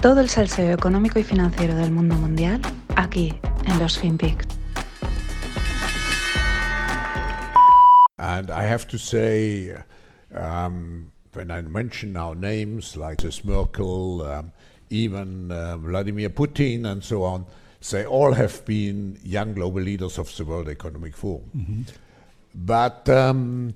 Todo el salseo económico y financiero del mundo mundial aquí en los FinPix. And I have to say, um, when I mention now names like this Merkel, um, even uh, Vladimir Putin, and so on, they all have been young global leaders of the World Economic Forum. But um,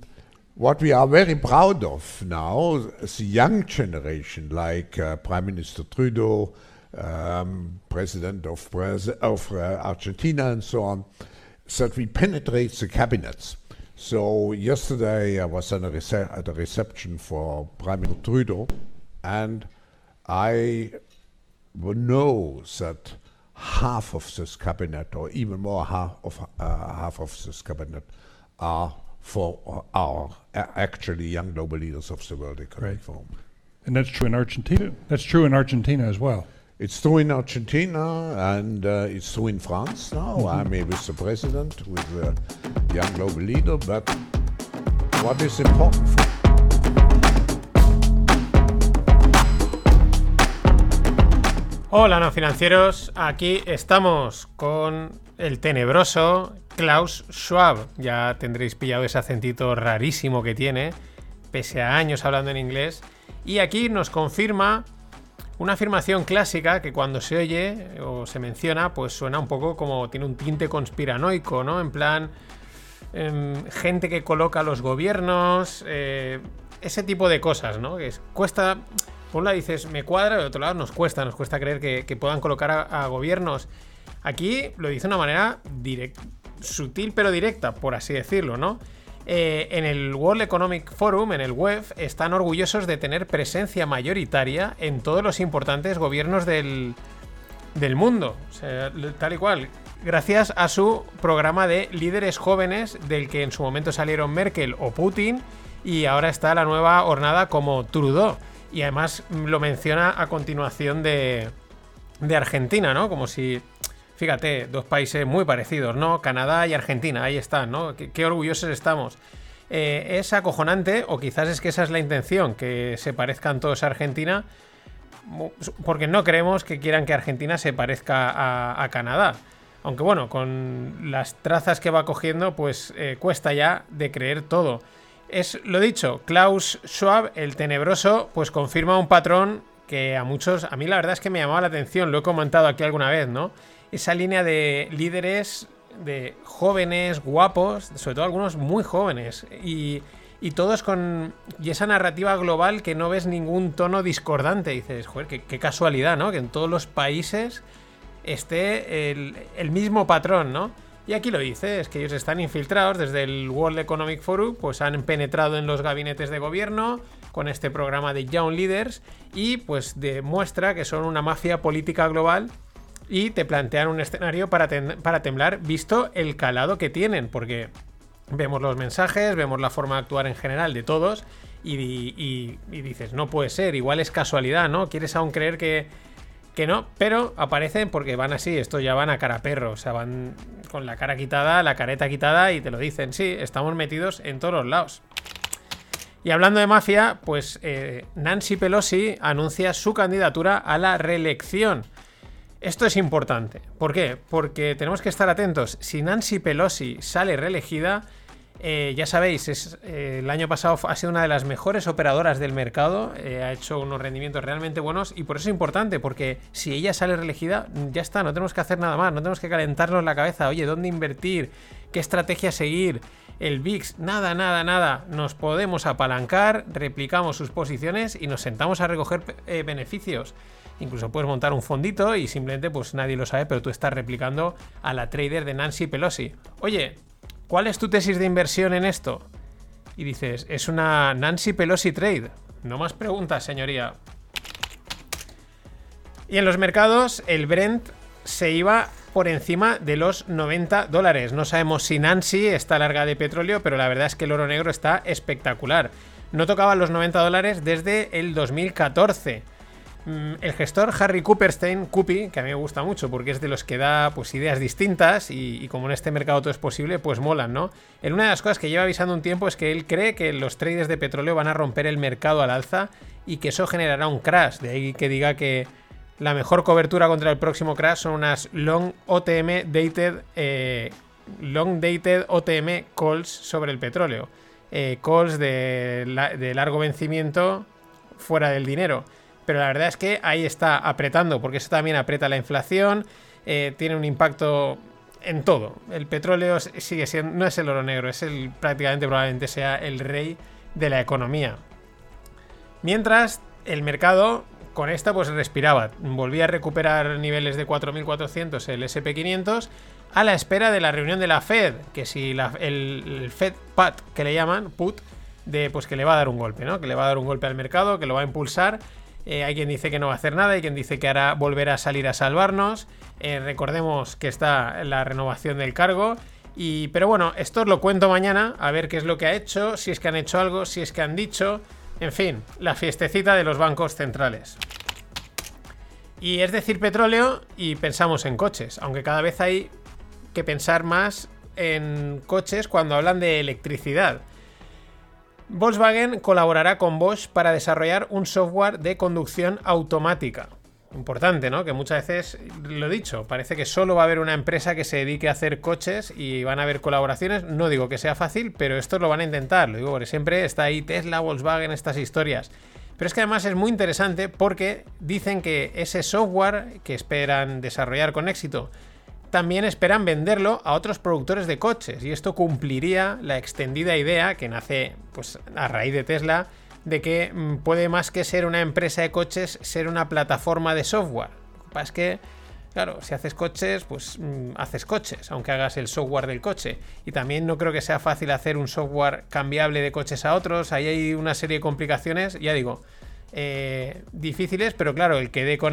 what we are very proud of now, the young generation, like uh, Prime Minister Trudeau, um, President of, Braz- of uh, Argentina, and so on, that we penetrate the cabinets. So yesterday I was at a, rece- at a reception for Prime Minister Trudeau, and I know that half of this cabinet, or even more half of uh, half of this cabinet, are for our a- actually young global leaders of the World Economic Great. Forum. And that's true in Argentina. That's true in Argentina as well. It's true in Argentina and uh, it's true in France now. I'm here with the president, with the young global leader, but what is important for Hola, no financieros. Aquí estamos con el tenebroso Klaus Schwab. Ya tendréis pillado ese acentito rarísimo que tiene, pese a años hablando en inglés. Y aquí nos confirma una afirmación clásica que cuando se oye o se menciona, pues suena un poco como tiene un tinte conspiranoico, ¿no? En plan, em, gente que coloca a los gobiernos, eh, ese tipo de cosas, ¿no? Que es- cuesta, por un lado dices, me cuadra, de otro lado nos cuesta, nos cuesta creer que, puedan colocar a, a gobiernos. Aquí lo dice de una manera direct- sutil pero directa, por así decirlo, ¿no? Eh, en el World Economic Forum, en el web, están orgullosos de tener presencia mayoritaria en todos los importantes gobiernos del, del mundo. Tal y cual. Gracias a su programa de líderes jóvenes, del que en su momento salieron Merkel o Putin, y ahora está la nueva hornada como Trudeau. Y además mm, lo menciona a continuación de, de Argentina, ¿no? Como si. Fíjate, dos países muy parecidos, ¿no? Canadá y Argentina, ahí están, ¿no? Qué, qué orgullosos estamos. Eh, es acojonante, o quizás es que esa es la intención, que se parezcan todos a Argentina, porque no creemos que quieran que Argentina se parezca a, a Canadá. Aunque bueno, con las trazas que va cogiendo, pues eh, cuesta ya de creer todo. Es lo dicho, Klaus Schwab, el tenebroso, pues confirma un patrón que a muchos, a mí la verdad es que me llamaba la atención, lo he comentado aquí alguna vez, ¿no? Esa línea de líderes, de jóvenes, guapos, sobre todo algunos muy jóvenes, y, y todos con. Y esa narrativa global que no ves ningún tono discordante. dices, joder, qué, qué casualidad, ¿no? Que en todos los países esté el, el mismo patrón, ¿no? Y aquí lo dice, es que ellos están infiltrados desde el World Economic Forum, pues han penetrado en los gabinetes de gobierno con este programa de Young Leaders y pues demuestra que son una mafia política global y te plantean un escenario para, para temblar visto el calado que tienen, porque vemos los mensajes, vemos la forma de actuar en general de todos y, y- y dices, no puede ser, igual es casualidad, ¿no? ¿Quieres aún creer que, que no? Pero aparecen porque van así, esto ya van a cara perro, o sea, van con la cara quitada, la careta quitada y te lo dicen, sí, estamos metidos en todos los lados. Y hablando de mafia, pues eh, Nancy Pelosi anuncia su candidatura a la reelección. Esto es importante. ¿Por qué? Porque tenemos que estar atentos. Si Nancy Pelosi sale reelegida, eh, ya sabéis, eh, el año pasado ha sido una de las mejores operadoras del mercado, eh, ha hecho unos rendimientos realmente buenos y por eso es importante, porque si ella sale reelegida, ya está, no tenemos que hacer nada más, no tenemos que calentarnos la cabeza, oye, ¿dónde invertir? ¿Qué estrategia seguir? El VIX, nada, nada, nada. Nos podemos apalancar, replicamos sus posiciones y nos sentamos a recoger eh, beneficios. Incluso puedes montar un fondito y simplemente pues nadie lo sabe, pero tú estás replicando a la trader de Nancy Pelosi. Oye, ¿cuál es tu tesis de inversión en esto? Y dices, es una Nancy Pelosi trade. No más preguntas, señoría. Y en los mercados, el Brent se iba por encima de los 90 dólares. No sabemos si Nancy está larga de petróleo, pero la verdad es que el oro negro está espectacular. No tocaba los 90 dólares desde el 2014. Mm, El gestor Harry Cooperstein, Cupi, que a mí me gusta mucho porque es de los que da pues ideas distintas y, como en este mercado todo es posible, pues molan, ¿no? En una de las cosas que lleva avisando un tiempo es que él cree que los traders de petróleo van a romper el mercado al alza y que eso generará un crash. De ahí que diga que la mejor cobertura contra el próximo crash son unas long OTM dated, eh, long dated OTM calls sobre el petróleo. Eh, calls de, la- de largo vencimiento fuera del dinero. Pero la verdad es que ahí está apretando, porque eso también aprieta la inflación, eh, tiene un impacto en todo. El petróleo sigue siendo, no es el oro negro, es el prácticamente probablemente sea el rey de la economía. Mientras el mercado con esta pues respiraba, volvía a recuperar niveles de 4.400 el SP500 a la espera de la reunión de la Fed, que si la- el, Fed PAT que le llaman, put, de pues que le va a dar un golpe, ¿no? Que le va a dar un golpe al mercado, que lo va a impulsar. Eh, hay quien dice que no va a hacer nada, hay quien dice que hará volver a salir a salvarnos. Eh, recordemos que está la renovación del cargo. Y, pero bueno, esto os lo cuento mañana, a ver qué es lo que ha hecho, si es que han hecho algo, si es que han dicho. En fin, la fiestecita de los bancos centrales. Y es decir petróleo y pensamos en coches, aunque cada vez hay que pensar más en coches cuando hablan de electricidad. Volkswagen colaborará con Bosch para desarrollar un software de conducción automática. Importante, ¿no? Que muchas veces, lo he dicho, parece que solo va a haber una empresa que se dedique a hacer coches y van a haber colaboraciones. No digo que sea fácil, pero esto lo van a intentar. Lo digo porque siempre está ahí Tesla, Volkswagen, estas historias. Pero es que además es muy interesante porque dicen que ese software que esperan desarrollar con éxito también esperan venderlo a otros productores de coches y esto cumpliría la extendida idea que nace pues a raíz de Tesla de que mm, puede más que ser una empresa de coches ser una plataforma de software. Lo que pasa es que claro, si haces coches, pues mm, haces coches, aunque hagas el software del coche. Y también no creo que sea fácil hacer un software cambiable de coches a otros. Ahí hay una serie de complicaciones, ya digo, eh, difíciles, pero claro, el que dé con,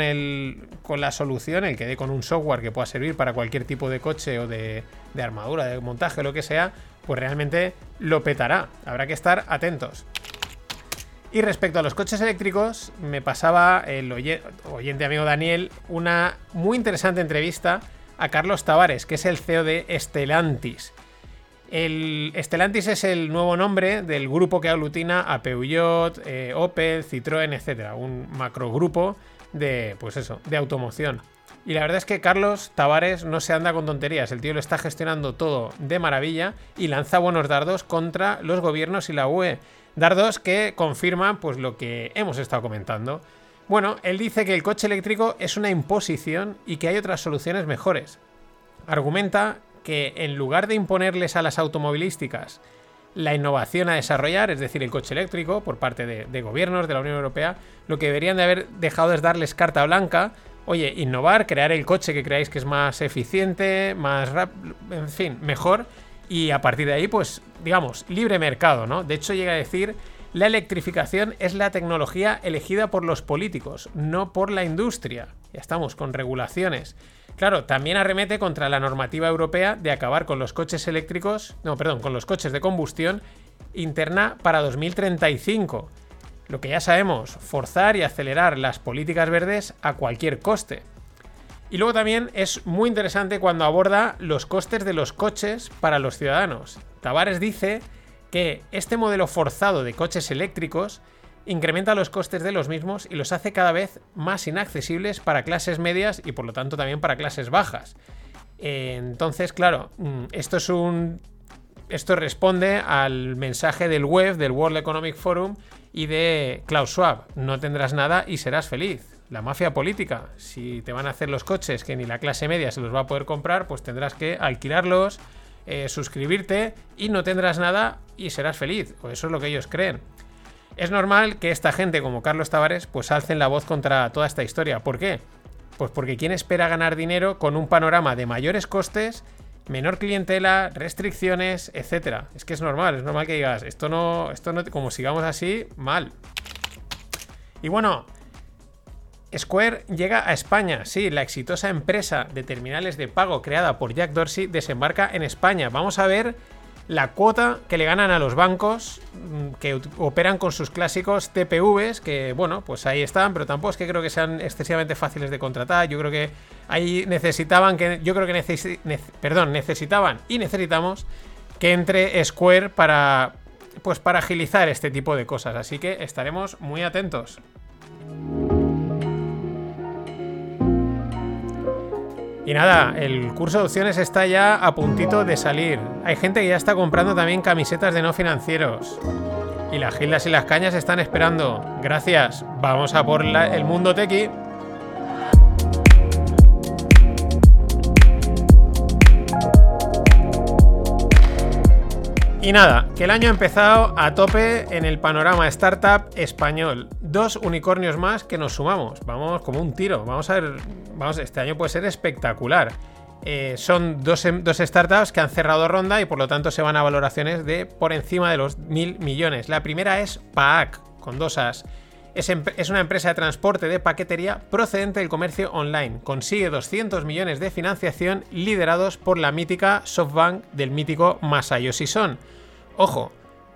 con la solución, el que dé con un software que pueda servir para cualquier tipo de coche o de, de armadura, de montaje, lo que sea, pues realmente lo petará. Habrá que estar atentos. Y respecto a los coches eléctricos, me pasaba el oye- oyente amigo Daniel una muy interesante entrevista a Carlos Tavares, que es el CEO de Stellantis. El Stellantis es el nuevo nombre del grupo que aglutina a Peugeot, eh, Opel, Citroën, etcétera, un macrogrupo de, pues eso, de automoción. Y la verdad es que Carlos Tavares no se anda con tonterías, el tío lo está gestionando todo de maravilla y lanza buenos dardos contra los gobiernos y la UE. Dardos que confirman pues lo que hemos estado comentando. Bueno, él dice que el coche eléctrico es una imposición y que hay otras soluciones mejores. Argumenta que en lugar de imponerles a las automovilísticas la innovación a desarrollar, es decir, el coche eléctrico, por parte de, de gobiernos de la Unión Europea, lo que deberían de haber dejado es darles carta blanca. Oye, innovar, crear el coche que creáis que es más eficiente, más rápido, en fin, mejor. Y a partir de ahí, pues, digamos, libre mercado, ¿no? De hecho, llega a decir, la electrificación es la tecnología elegida por los políticos, no por la industria. Ya estamos con regulaciones. Claro, también arremete contra la normativa europea de acabar con los coches eléctricos, no, perdón, con los coches de combustión interna para 2035. Lo que ya sabemos, forzar y acelerar las políticas verdes a cualquier coste. Y luego también es muy interesante cuando aborda los costes de los coches para los ciudadanos. Tavares dice que este modelo forzado de coches eléctricos incrementa los costes de los mismos y los hace cada vez más inaccesibles para clases medias y por lo tanto también para clases bajas. Entonces, claro, mm, esto es un. Esto responde al mensaje del web del World Economic Forum y de Klaus Schwab. No tendrás nada y serás feliz. La mafia política. Si te van a hacer los coches que ni la clase media se los va a poder comprar, pues tendrás que alquilarlos, eh, suscribirte y no tendrás nada y serás feliz. O eso es lo que ellos creen. Es normal que esta gente como Carlos Tavares pues alcen la voz contra toda esta historia. ¿Por qué? Pues porque ¿quién espera ganar dinero con un panorama de mayores costes, menor clientela, restricciones, etcétera? Es que es normal, es normal que digas, esto no, esto no, como sigamos así, mal. Y bueno, Square llega a España. Sí, la exitosa empresa de terminales de pago creada por Jack Dorsey desembarca en España. Vamos a ver la cuota que le ganan a los bancos mm, que operan con sus clásicos TPVs, que bueno, pues ahí están, pero tampoco es que creo que sean excesivamente fáciles de contratar. Yo creo que ahí necesitaban que yo creo que perdón, necesitaban y necesitamos que entre Square para pues para agilizar este tipo de cosas, así que estaremos muy atentos. Y nada, el curso de opciones está ya a puntito de salir. Hay gente que ya está comprando también camisetas de no financieros. Y las gildas y las cañas están esperando. Gracias. Vamos a por el mundo tequi. Y nada, que el año ha empezado a tope en el panorama startup español. Dos unicornios más que nos sumamos. Vamos como un tiro. Vamos a ver. Vamos, este año puede ser espectacular. Eh, son dos, em- dos startups que han cerrado ronda y por lo tanto se van a valoraciones de por encima de los mil millones. La primera es PAAC, con dos As. Es, una empresa de transporte de paquetería procedente del comercio online. Consigue 200 millones de financiación liderados por la mítica SoftBank del mítico Masayoshi Son. Ojo,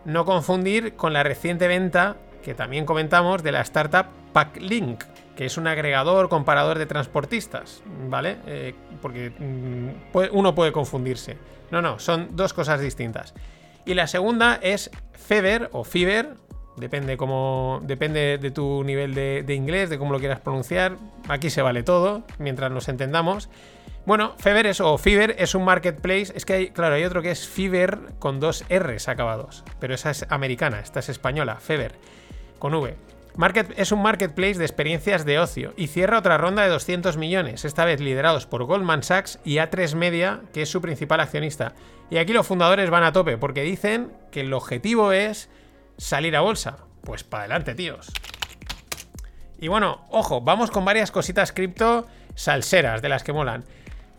no confundir con la reciente venta que también comentamos de la startup Packlink, que es un agregador comparador de transportistas, ¿vale? Eh, porque mm, uno puede confundirse. No, no, son dos cosas distintas. Y la segunda es Fever o Fiverr, depende, cómo, depende de tu nivel de, inglés, de cómo lo quieras pronunciar. Aquí se vale todo, mientras nos entendamos. Bueno, Fever es, o Fiverr es un marketplace. Es que hay, claro, hay otro que es Fiverr con dos R's acabados. Pero esa es americana, esta es española, Fever, con V. Market, es un marketplace de experiencias de ocio y cierra otra ronda de 200 millones, esta vez liderados por Goldman Sachs y A3 Media, que es su principal accionista. Y aquí los fundadores van a tope porque dicen que el objetivo es salir a bolsa. Pues para adelante, tíos. Y bueno, ojo, vamos con varias cositas cripto salseras de las que molan.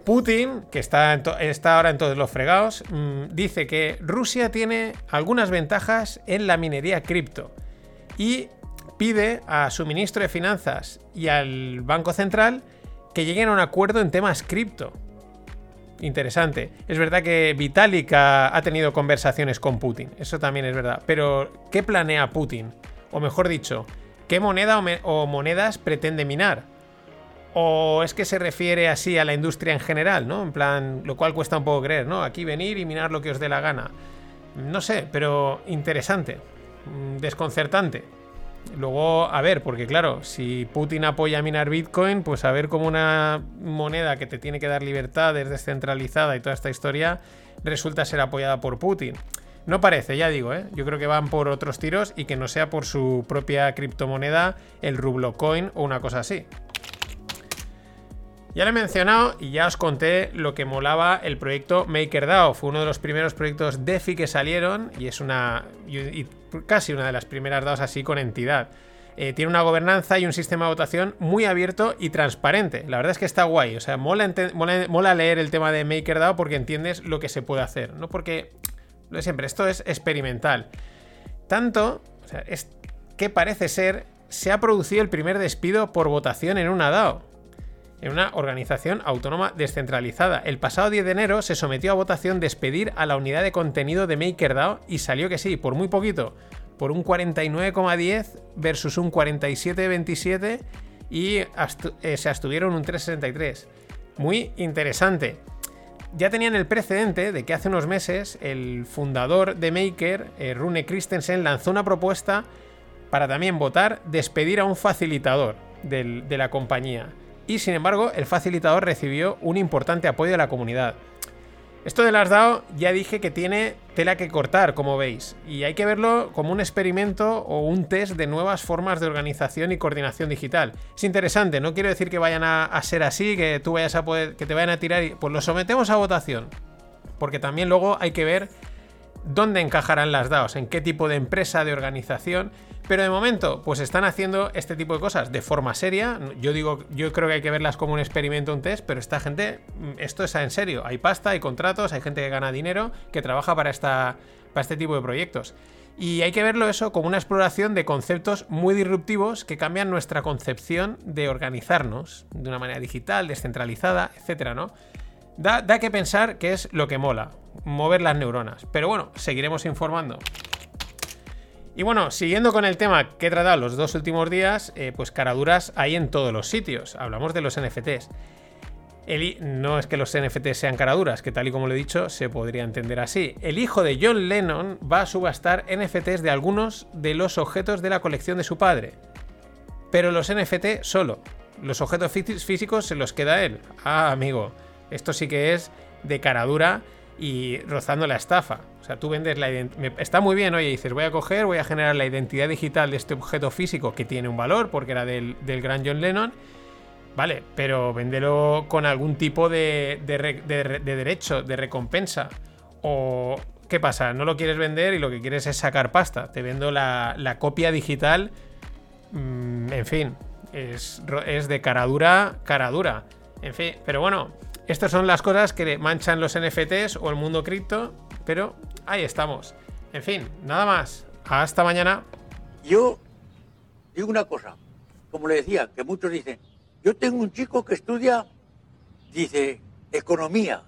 Putin, que está, ahora en todos los fregados, mm, dice que Rusia tiene algunas ventajas en la minería cripto y pide a su ministro de Finanzas y al Banco Central que lleguen a un acuerdo en temas cripto. Interesante. Es verdad que Vitalik ha, tenido conversaciones con Putin, eso también es verdad. Pero, ¿qué planea Putin? O mejor dicho, ¿qué moneda o, o monedas pretende minar? ¿O es que se refiere así a la industria en general, ¿no? En plan, lo cual cuesta un poco creer, ¿no? Aquí venir y minar lo que os dé la gana. No sé, pero interesante. Mm, Desconcertante. Luego, a ver, porque claro, si Putin apoya minar Bitcoin, pues a ver cómo una moneda que te tiene que dar libertades, descentralizada y toda esta historia, resulta ser apoyada por Putin. No parece, ya digo, ¿eh? Yo creo que van por otros tiros y que no sea por su propia criptomoneda, el Rublocoin o una cosa así. Ya lo he mencionado y ya os conté lo que molaba el proyecto MakerDAO. Fue uno de los primeros proyectos DeFi que salieron y es una. casi una de las primeras DAOs así con entidad. Eh, tiene una gobernanza y un sistema de votación muy abierto y transparente. La verdad es que está guay. O sea, mola- mola leer el tema de MakerDAO porque entiendes lo que se puede hacer. No porque. Lo de siempre, esto es experimental. Tanto. O sea, es que parece ser. Se ha producido el primer despido por votación en una DAO en una organización autónoma descentralizada. El pasado 10 de enero se sometió a votación despedir a la unidad de contenido de MakerDAO y salió que sí, por muy poquito, por un 49,10 versus un 47,27 y eh, se abstuvieron un 3,63. Muy interesante. Ya tenían el precedente de que hace unos meses el fundador de Maker, eh, Rune Christensen, lanzó una propuesta para también votar despedir a un facilitador de la compañía. Y sin embargo, el facilitador recibió un importante apoyo de la comunidad. Esto de las DAO ya dije que tiene tela que cortar, como veis, y hay que verlo como un experimento o un test de nuevas formas de organización y coordinación digital. Es interesante, no quiero decir que vayan a, ser así, que tú vayas a poder, que te vayan a tirar y pues lo sometemos a votación, porque también luego hay que ver dónde encajarán las DAOs, en qué tipo de empresa, de organización. Pero de momento, pues están haciendo este tipo de cosas de forma seria. Yo digo, yo creo que hay que verlas como un experimento, un test, pero esta gente, mm, esto es en serio. Hay pasta, hay contratos, hay gente que gana dinero, que trabaja para, esta, para este tipo de proyectos. Y hay que verlo eso como una exploración de conceptos muy disruptivos que cambian nuestra concepción de organizarnos de una manera digital, descentralizada, etcétera, ¿no? Da, da que pensar que es lo que mola, mover las neuronas. Pero bueno, seguiremos informando. Y bueno, siguiendo con el tema que he tratado los dos últimos días, eh, pues caraduras hay en todos los sitios. Hablamos de los NFTs. El no es que los NFTs sean caraduras, que tal y como lo he dicho, se podría entender así. El hijo de John Lennon va a subastar NFTs de algunos de los objetos de la colección de su padre. Pero los NFT solo. los objetos físicos se los queda él. Ah, amigo, esto sí que es de cara dura y rozando la estafa. O sea, tú vendes la identidad. Está muy bien, oye, dices, voy a coger, voy a generar la identidad digital de este objeto físico que tiene un valor, porque era del, gran John Lennon. Vale, pero véndelo con algún tipo de, derecho, de recompensa. O, ¿qué pasa? No lo quieres vender y lo que quieres es sacar pasta. Te vendo la, copia digital. Mm, en fin, es, es de cara dura, cara dura. En fin, pero bueno, estas son las cosas que manchan los NFTs o el mundo cripto, pero ahí estamos. En fin, nada más. Hasta mañana. Yo digo una cosa, como le decía, que muchos dicen, yo tengo un chico que estudia, dice, economía.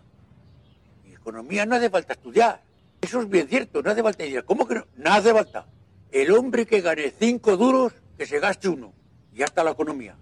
Economía no hace falta estudiar. Eso es bien cierto, no hace falta. ¿Cómo que no? No hace falta. El hombre que gane cinco duros, que se gaste uno. Y ya está la economía.